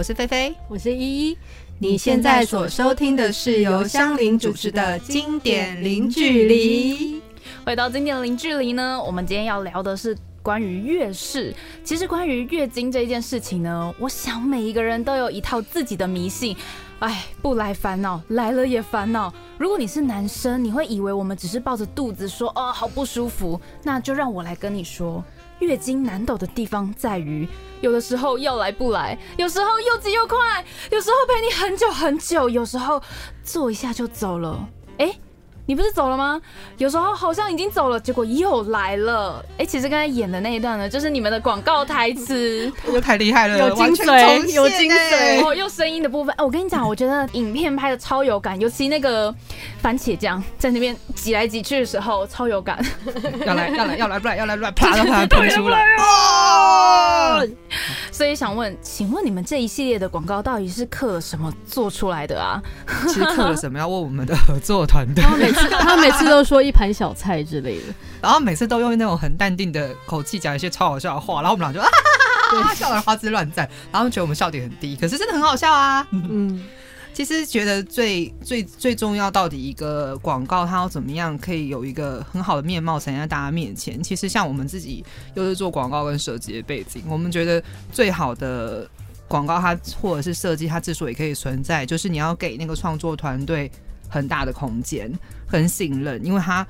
我是菲菲，我是依依。你现在所收听的是由香菱主持的经典零距离。回到经典零距离呢，我们今天要聊的是关于月事。其实关于月经这件事情呢，我想每一个人都有一套自己的迷信。哎，不来烦恼，来了也烦恼。如果你是男生，你会以为我们只是抱着肚子说哦好不舒服，那就让我来跟你说，月经难懂的地方在于，有的时候要来不来，有时候又急又快，有时候陪你很久很久，有时候坐一下就走了。哎。你不是走了吗？有时候好像已经走了，结果又来了。哎，其实刚才演的那一段呢，就是你们的广告台词，又太厉害了，有精髓，有精髓，哦，又声音的部分。我跟你讲，我觉得影片拍的超有感，尤其那个番茄酱在那边挤来挤去的时候，超有感。要来要来 要来不来要来乱啪的啪喷出来哦！所以想问，请问你们这一系列的广告到底是刻了什么做出来的啊？其实刻了什么？要问我们的合作团队。他每次都说一盘小菜之类的，然后每次都用那种很淡定的口气讲一些超好笑的话，然后我们俩就 啊笑得花枝乱颤，然后觉得我们笑点很低，可是真的很好笑啊。嗯，其实觉得最最最重要，到底一个广告它要怎么样可以有一个很好的面貌呈现在大家面前？其实像我们自己又是做广告跟设计的背景，我们觉得最好的广告它或者是设计它之所以可以存在，就是你要给那个创作团队。很大的空间，很信任，因为他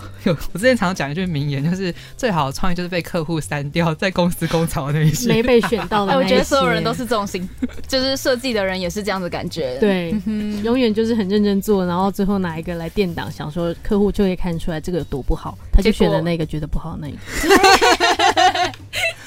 有我之前常常讲一句名言，就是最好的创意就是被客户删掉，在公司工厂的那些没被选到的。我觉得所有人都是这种心，就是设计的人也是这样子感觉。对，永远就是很认真做，然后最后拿一个来垫档，想说客户就会看出来这个有多不好，他就选了那个觉得不好那一个。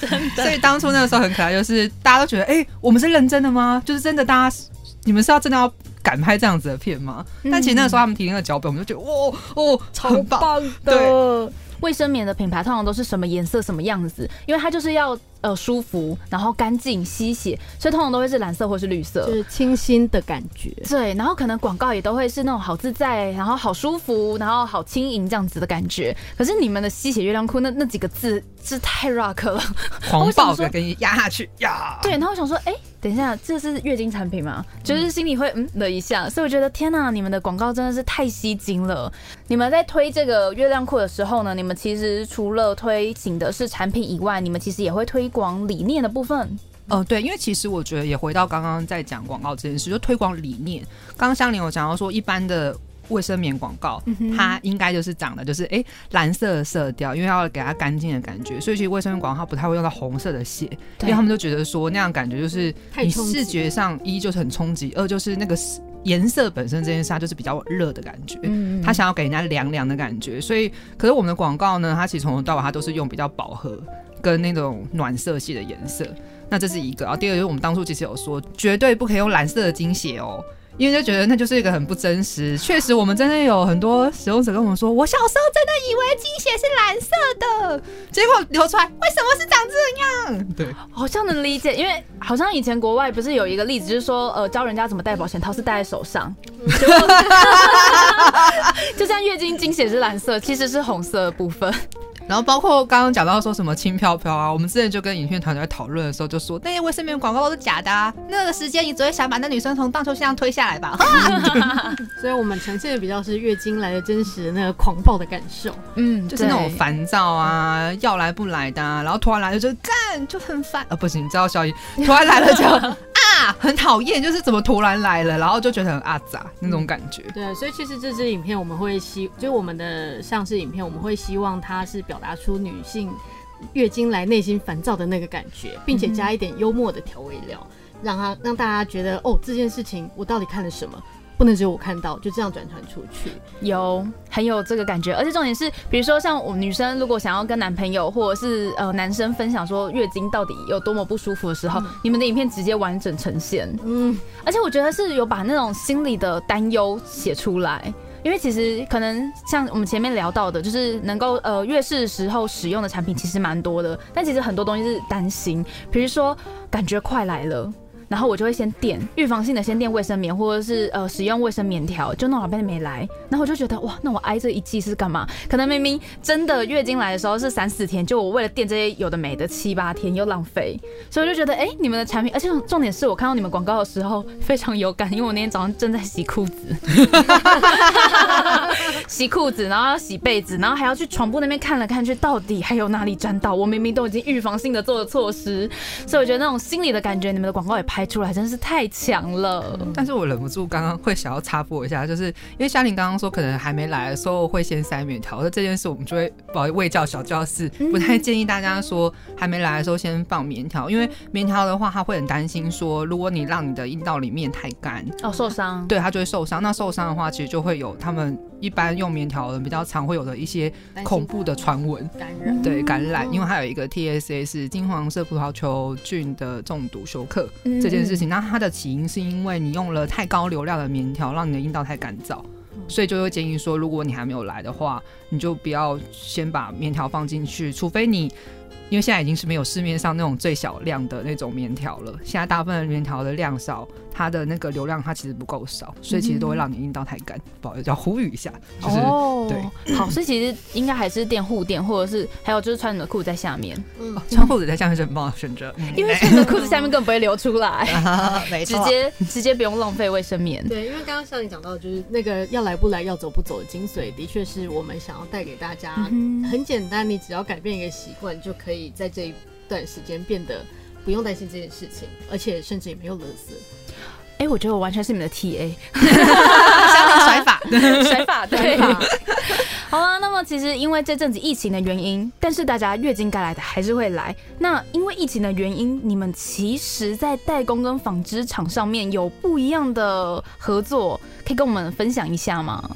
真的。所以当初那个时候很可爱，就是大家都觉得，哎，我们是认真的吗？就是真的，大家你们是要真的要。敢拍这样子的片吗？但其实那个时候他们提那个脚本，我们就觉得哇哦，超棒的。卫生棉的品牌通常都是什么颜色、什么样子？因为它就是要呃舒服，然后干净、吸血，所以通常都会是蓝色或是绿色，就是清新的感觉。对，然后可能广告也都会是那种好自在，然后好舒服，然后好轻盈这样子的感觉。可是你们的吸血月亮裤那那几个字是太 rock 了，狂暴的给你压下去呀。对，然后我想说，哎。等一下，这是月经产品吗？就是心里会嗯了一下，所以我觉得天哪，你们的广告真的是太吸睛了。你们在推这个月亮裤的时候呢，你们其实除了推行的是产品以外，你们其实也会推广理念的部分。哦，对，因为其实我觉得也回到刚刚在讲广告这件事，就推广理念。刚刚香莲有讲到说，一般的。卫生棉广告，它应该就是长的，就是哎蓝色的色调，因为要给它干净的感觉，所以其实卫生棉广告它不太会用到红色的血，因为他们就觉得说那样感觉就是你视觉上一就是很冲击，二就是那个颜色本身这件事它就是比较热的感觉，他想要给人家凉凉的感觉，所以可是我们的广告呢，它其实从头到尾它都是用比较饱和跟那种暖色系的颜色，那这是一个，然后第二就是我们当初其实有说绝对不可以用蓝色的精血哦。因为就觉得那就是一个很不真实。确实，我们真的有很多使用者跟我们说，我小时候真的以为精血是蓝色的，结果流出来为什么是长这样？对，好像能理解，因为好像以前国外不是有一个例子，就是说呃教人家怎么戴保险套是戴在手上，就像月经经血是蓝色，其实是红色的部分。然后包括刚刚讲到说什么轻飘飘啊，我们之前就跟影片团队讨论的时候就说，那些卫生棉广告都是假的啊，那个时间你只会想把那女生从荡秋千上推下来吧。所以我们呈现的比较是月经来的真实的那个狂暴的感受，嗯，就是那种烦躁啊，要来不来的，啊然后突然来了就干就很烦啊，不行，你知道小姨突然来了就。很讨厌，就是怎么突然来了，然后就觉得很阿杂那种感觉。对，所以其实这支影片我们会希，就是我们的上市影片，我们会希望它是表达出女性月经来内心烦躁的那个感觉，并且加一点幽默的调味料，让它让大家觉得哦，这件事情我到底看了什么。不能只有我看到，就这样转传出去，有很有这个感觉，而且重点是，比如说像我们女生如果想要跟男朋友或者是呃男生分享说月经到底有多么不舒服的时候，你们的影片直接完整呈现，嗯，而且我觉得是有把那种心理的担忧写出来，因为其实可能像我们前面聊到的，就是能够呃月事时候使用的产品其实蛮多的，但其实很多东西是担心，比如说感觉快来了。然后我就会先垫预防性的先垫卫生棉，或者是呃使用卫生棉条，就弄好半天没来，然后我就觉得哇，那我挨这一季是干嘛？可能明明真的月经来的时候是三四天，就我为了垫这些有的没的七八天又浪费，所以我就觉得哎，你们的产品，而且重点是我看到你们广告的时候非常有感，因为我那天早上正在洗裤子，洗裤子，然后要洗被子，然后还要去床铺那边看了看去，到底还有哪里沾到？我明明都已经预防性的做了措施，所以我觉得那种心理的感觉，你们的广告也拍出来，真是太强了。但是我忍不住刚刚会想要插播一下，就是因为夏玲刚刚说可能还没来的时候会先塞棉条，那这件事我们就会保卫教小教室，不太建议大家说还没来的时候先放棉条，因为棉条的话他会很担心说，如果你让你的阴道里面太干哦受伤，对他就会受伤。那受伤的话，其实就会有他们一般用棉条的比较常会有的一些恐怖的传闻，感染。对感染，因为还有一个 TSA 是金黄色葡萄球菌的中毒休克这件事情。那它的起因是因为你用了太高流量的棉条，让你的阴道太干燥，所以就会建议说，如果你还没有来的话，你就不要先把棉条放进去，除非你。因为现在已经是没有市面上那种最小量的那种棉条了，现在大部分的棉条的量少，它的那个流量它其实不够少，所以其实都会让你阴道太干。不好意思，要呼吁一下，就是对，好，所以其实应该还是垫护垫，或者是还有就是穿你的裤子在下面，嗯，穿裤子在下面是很棒的选择，因为穿你的裤子下面根本不会流出来，直接直接不用浪费卫生棉。对，因为刚刚像你讲到，就是那个要来不来，要走不走的精髓，的确是我们想要带给大家，很简单，你只要改变一个习惯就可以。在这一段时间变得不用担心这件事情，而且甚至也没有勒色。哎，我觉得我完全是你们的 T A，甩法，甩法，对。好了，那么其实因为这阵子疫情的原因，但是大家月经该来的还是会来。那因为疫情的原因，你们其实在代工跟纺织厂上面有不一样的合作，可以跟我们分享一下吗？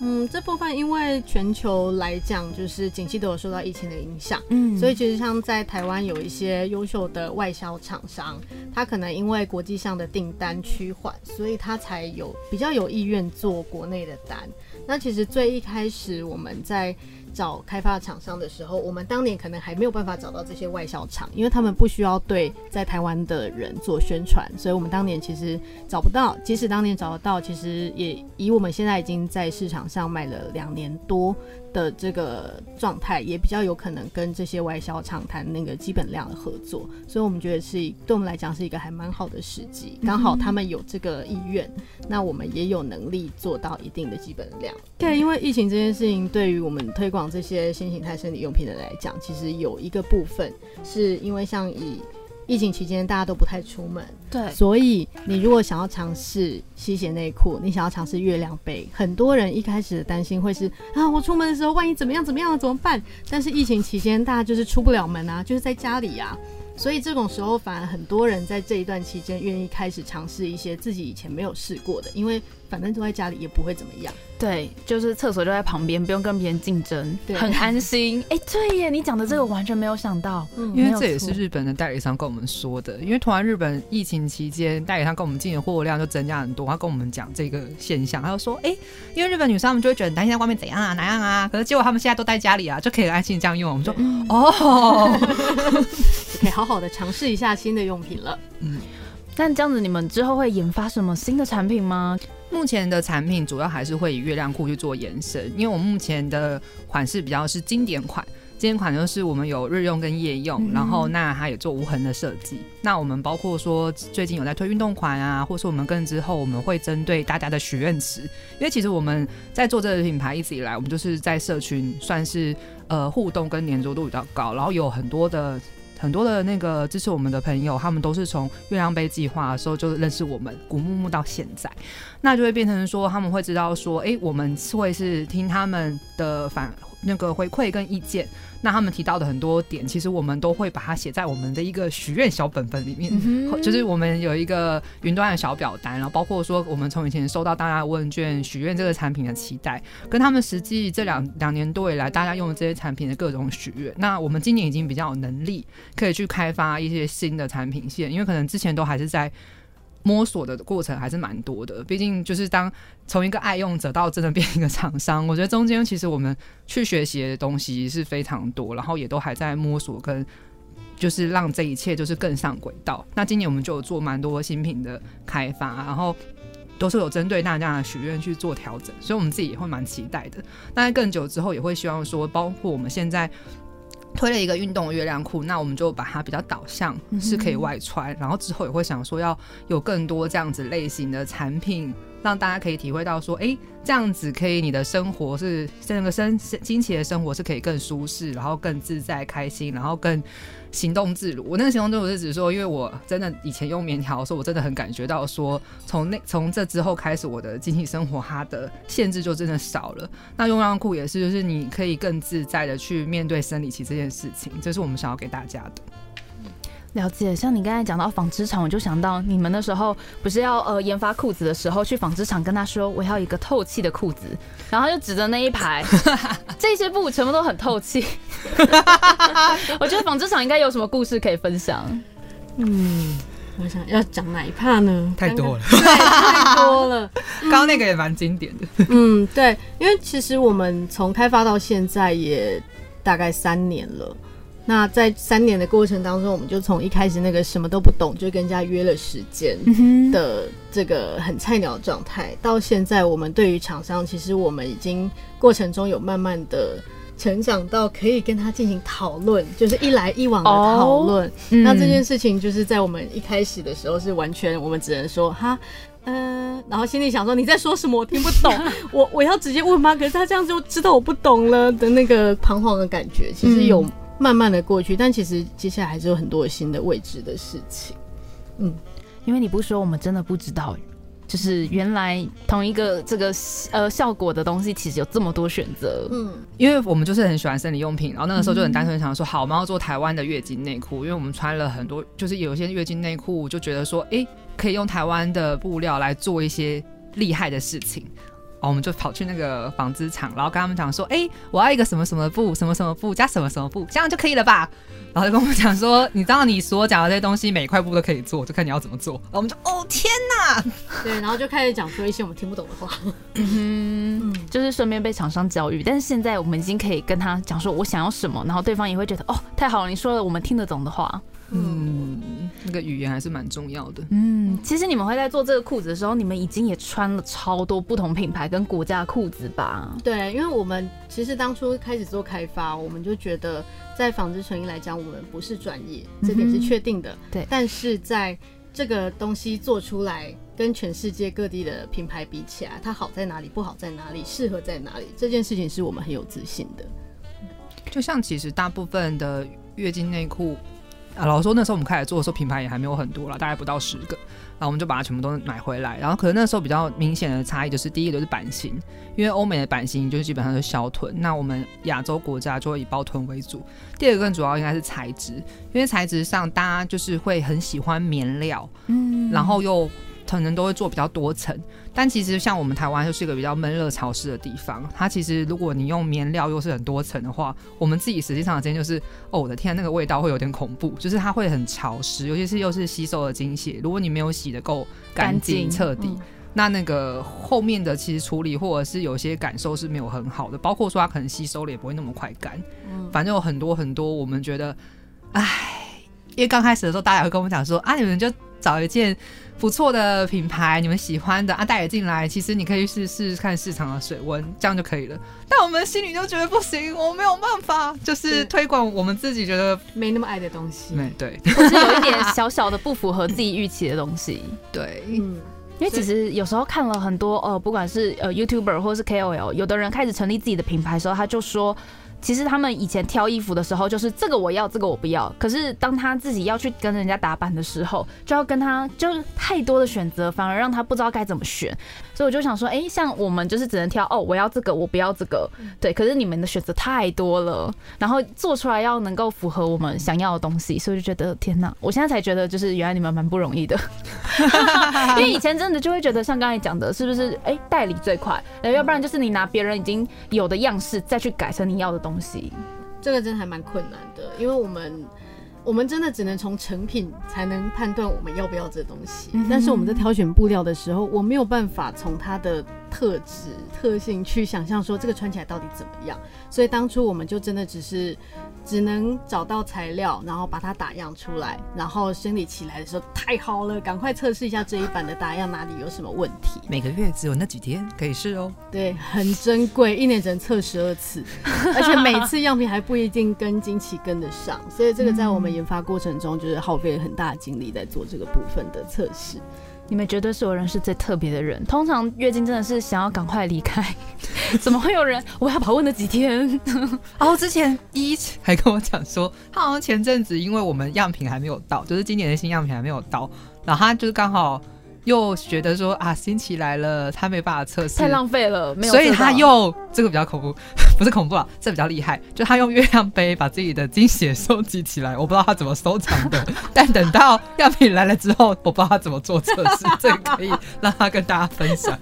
嗯，这部分因为全球来讲，就是景气都有受到疫情的影响，嗯，所以其实像在台湾有一些优秀的外销厂商，他可能因为国际上的订单趋缓，所以他才有比较有意愿做国内的单。那其实最一开始我们在。找开发厂商的时候，我们当年可能还没有办法找到这些外销厂，因为他们不需要对在台湾的人做宣传，所以我们当年其实找不到。即使当年找得到，其实也以我们现在已经在市场上卖了两年多。的这个状态也比较有可能跟这些外销厂谈那个基本量的合作，所以我们觉得是对我们来讲是一个还蛮好的时机，刚好他们有这个意愿，那我们也有能力做到一定的基本量。对，因为疫情这件事情，对于我们推广这些新形态生理用品的来讲，其实有一个部分是因为像以。疫情期间大家都不太出门，对，所以你如果想要尝试吸血内裤，你想要尝试月亮杯，很多人一开始的担心会是啊，我出门的时候万一怎么样怎么样怎么办？但是疫情期间大家就是出不了门啊，就是在家里呀，所以这种时候反而很多人在这一段期间愿意开始尝试一些自己以前没有试过的，因为反正都在家里也不会怎么样。对，就是厕所就在旁边，不用跟别人竞争，很安心。哎，对耶，你讲的这个完全没有想到，因为这也是日本的代理商跟我们说的。因为突然日本疫情期间，代理商跟我们进的货量就增加很多，他跟我们讲这个现象，他就说，哎，因为日本女生他们就会觉得担心在外面怎样啊哪样啊，可是结果他们现在都在家里啊，就可以安心这样用。我们说，哦，可 以好好的尝试一下新的用品了。嗯，那这样子，你们之后会研发什么新的产品吗？目前的产品主要还是会以月亮裤去做延伸，因为我们目前的款式比较是经典款，经典款就是我们有日用跟夜用，然后那它也做无痕的设计。那我们包括说最近有在推运动款啊，或是我们更之后我们会针对大家的许愿池，因为其实我们在做这个品牌一直以来，我们就是在社群算是呃互动跟粘着度比较高，然后有很多的。很多的那个支持我们的朋友，他们都是从月亮杯计划的时候就认识我们古木木到现在，那就会变成说他们会知道说，哎，我们会是听他们的反那个回馈跟意见。那他们提到的很多点，其实我们都会把它写在我们的一个许愿小本本里面，就是我们有一个云端的小表单，然后包括说我们从以前收到大家问卷许愿这个产品的期待，跟他们实际这两两年多以来大家用的这些产品的各种许愿。那我们今年已经比较有能力可以去开发一些新的产品线，因为可能之前都还是在。摸索的过程还是蛮多的，毕竟就是当从一个爱用者到真的变一个厂商，我觉得中间其实我们去学习的东西是非常多，然后也都还在摸索跟就是让这一切就是更上轨道。那今年我们就有做蛮多新品的开发，然后都是有针对大家的许愿去做调整，所以我们自己也会蛮期待的。那在更久之后，也会希望说，包括我们现在。推了一个运动月亮裤，那我们就把它比较导向是可以外穿，然后之后也会想说要有更多这样子类型的产品，让大家可以体会到说，哎，这样子可以你的生活是那个生惊奇的生活是可以更舒适，然后更自在开心，然后更。行动自如，我那个行动自如是指说，因为我真的以前用棉条的时候，我真的很感觉到说，从那从这之后开始，我的经济生活它的限制就真的少了。那用浪裤也是，就是你可以更自在的去面对生理期这件事情，这是我们想要给大家的。了解，像你刚才讲到纺织厂，我就想到你们那时候不是要呃研发裤子的时候，去纺织厂跟他说我要一个透气的裤子，然后就指着那一排，这些布全部都很透气。我觉得纺织厂应该有什么故事可以分享。嗯，我想要讲哪一趴呢？太多了，太多了。刚刚那个也蛮经典的。嗯，对，因为其实我们从开发到现在也大概三年了。那在三年的过程当中，我们就从一开始那个什么都不懂，就跟人家约了时间的这个很菜鸟状态，到现在我们对于厂商，其实我们已经过程中有慢慢的成长到可以跟他进行讨论，就是一来一往的讨论。那这件事情就是在我们一开始的时候是完全我们只能说哈，呃，然后心里想说你在说什么，我听不懂，我我要直接问吗？可是他这样就知道我不懂了的那个彷徨的感觉，其实有。慢慢的过去，但其实接下来还是有很多新的未知的事情。嗯，因为你不说，我们真的不知道，就是原来同一个这个呃效果的东西，其实有这么多选择。嗯，因为我们就是很喜欢生理用品，然后那个时候就很单纯想说，好，我们要做台湾的月经内裤，因为我们穿了很多，就是有些月经内裤，就觉得说，哎，可以用台湾的布料来做一些厉害的事情。哦，我们就跑去那个纺织厂，然后跟他们讲说：“哎，我要一个什么什么布，什么什么布加什么什么布，这样就可以了吧？”然后就跟我们讲说：“你知道你所讲的这些东西，每一块布都可以做，就看你要怎么做。”然后我们就：“哦，天哪！”对，然后就开始讲说一些我们听不懂的话，嗯，就是顺便被厂商教育。但是现在我们已经可以跟他讲说我想要什么，然后对方也会觉得：“哦，太好了，你说了我们听得懂的话。”嗯，那个语言还是蛮重要的。嗯，其实你们会在做这个裤子的时候，你们已经也穿了超多不同品牌跟国家的裤子吧？对，因为我们其实当初开始做开发，我们就觉得在纺织成衣来讲，我们不是专业，这点是确定的。对，但是在这个东西做出来，跟全世界各地的品牌比起来，它好在哪里，不好在哪里，适合在哪里，这件事情是我们很有自信的。就像其实大部分的月经内裤。啊，老实说，那时候我们开始做的时候，品牌也还没有很多了，大概不到十个。然后我们就把它全部都买回来。然后可能那时候比较明显的差异就是，第一个就是版型，因为欧美的版型就是基本上是小臀，那我们亚洲国家就会以包臀为主。第二个更主要应该是材质，因为材质上大家就是会很喜欢棉料，嗯，然后又。可能都会做比较多层，但其实像我们台湾就是一个比较闷热潮湿的地方。它其实如果你用棉料又是很多层的话，我们自己实际上的经验就是，哦，我的天，那个味道会有点恐怖，就是它会很潮湿，尤其是又是吸收了精血。如果你没有洗的够干净彻底，那那个后面的其实处理或者是有些感受是没有很好的，包括说它可能吸收了也不会那么快干。嗯，反正有很多很多，我们觉得，唉，因为刚开始的时候大家会跟我们讲说，啊，你们就找一件。不错的品牌，你们喜欢的啊，带也进来。其实你可以试试看市场的水温，这样就可以了。但我们心里就觉得不行，我没有办法，就是推广我们自己觉得没那么爱的东西。没对，或是有一点小小的不符合自己预期的东西。对，嗯，因为其实有时候看了很多呃，不管是呃 YouTuber 或是 KOL，有的人开始成立自己的品牌的时候，他就说。其实他们以前挑衣服的时候，就是这个我要，这个我不要。可是当他自己要去跟人家打扮的时候，就要跟他就是太多的选择，反而让他不知道该怎么选。所以我就想说，哎，像我们就是只能挑哦，我要这个，我不要这个，对。可是你们的选择太多了，然后做出来要能够符合我们想要的东西，所以就觉得天哪！我现在才觉得，就是原来你们蛮不容易的，因为以前真的就会觉得像刚才讲的，是不是？哎，代理最快，要不然就是你拿别人已经有的样式再去改成你要的东，这个真的还蛮困难的，因为我们。我们真的只能从成品才能判断我们要不要这东西，但是我们在挑选布料的时候，我没有办法从它的特质特性去想象说这个穿起来到底怎么样。所以当初我们就真的只是只能找到材料，然后把它打样出来，然后生理起来的时候太好了，赶快测试一下这一版的打样哪里有什么问题。每个月只有那几天可以试哦。对，很珍贵，一年只能测十二次，而且每次样品还不一定跟经期跟得上，所以这个在我们研发过程中就是耗费了很大的精力在做这个部分的测试。你们绝对是我认识最特别的人。通常月经真的是想要赶快离开，怎么会有人我要跑问了几天？然 后之前一还跟我讲说，他好像前阵子因为我们样品还没有到，就是今年的新样品还没有到，然后他就是刚好。又觉得说啊，新奇来了，他没办法测试，太浪费了，没有，所以他又这个比较恐怖，不是恐怖啊，这比较厉害，就他用月亮杯把自己的精血收集起来，我不知道他怎么收藏的，但等到样品来了之后，我不知道他怎么做测试，这个可以让他跟大家分享。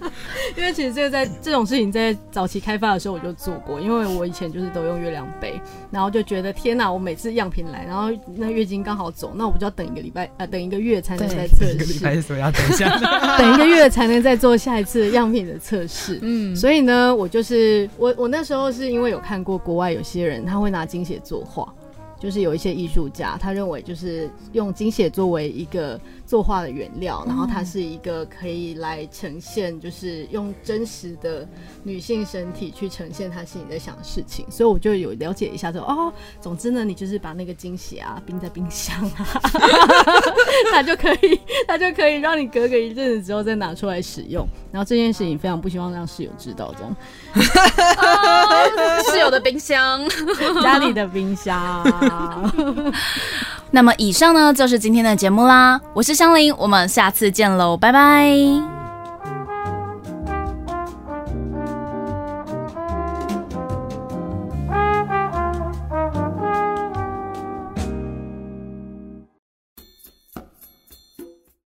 因为其实这个在这种事情在早期开发的时候我就做过，因为我以前就是都用月亮杯，然后就觉得天哪，我每次样品来，然后那月经刚好走，那我不就要等一个礼拜啊，等一个月才能再测试，一个礼拜是什么要等一下。等一个月才能再做下一次样品的测试，嗯，所以呢，我就是我我那时候是因为有看过国外有些人他会拿金血作画。就是有一些艺术家，他认为就是用金血作为一个作画的原料，然后它是一个可以来呈现，就是用真实的女性身体去呈现她心里在想的事情。所以我就有了解一下，说哦，总之呢，你就是把那个惊喜啊冰在冰箱啊，它就可以，它就可以让你隔个一阵子之后再拿出来使用。然后这件事情非常不希望让室友知道，中室友的冰箱，家里的冰箱。那么以上呢就是今天的节目啦，我是香菱，我们下次见喽，拜拜。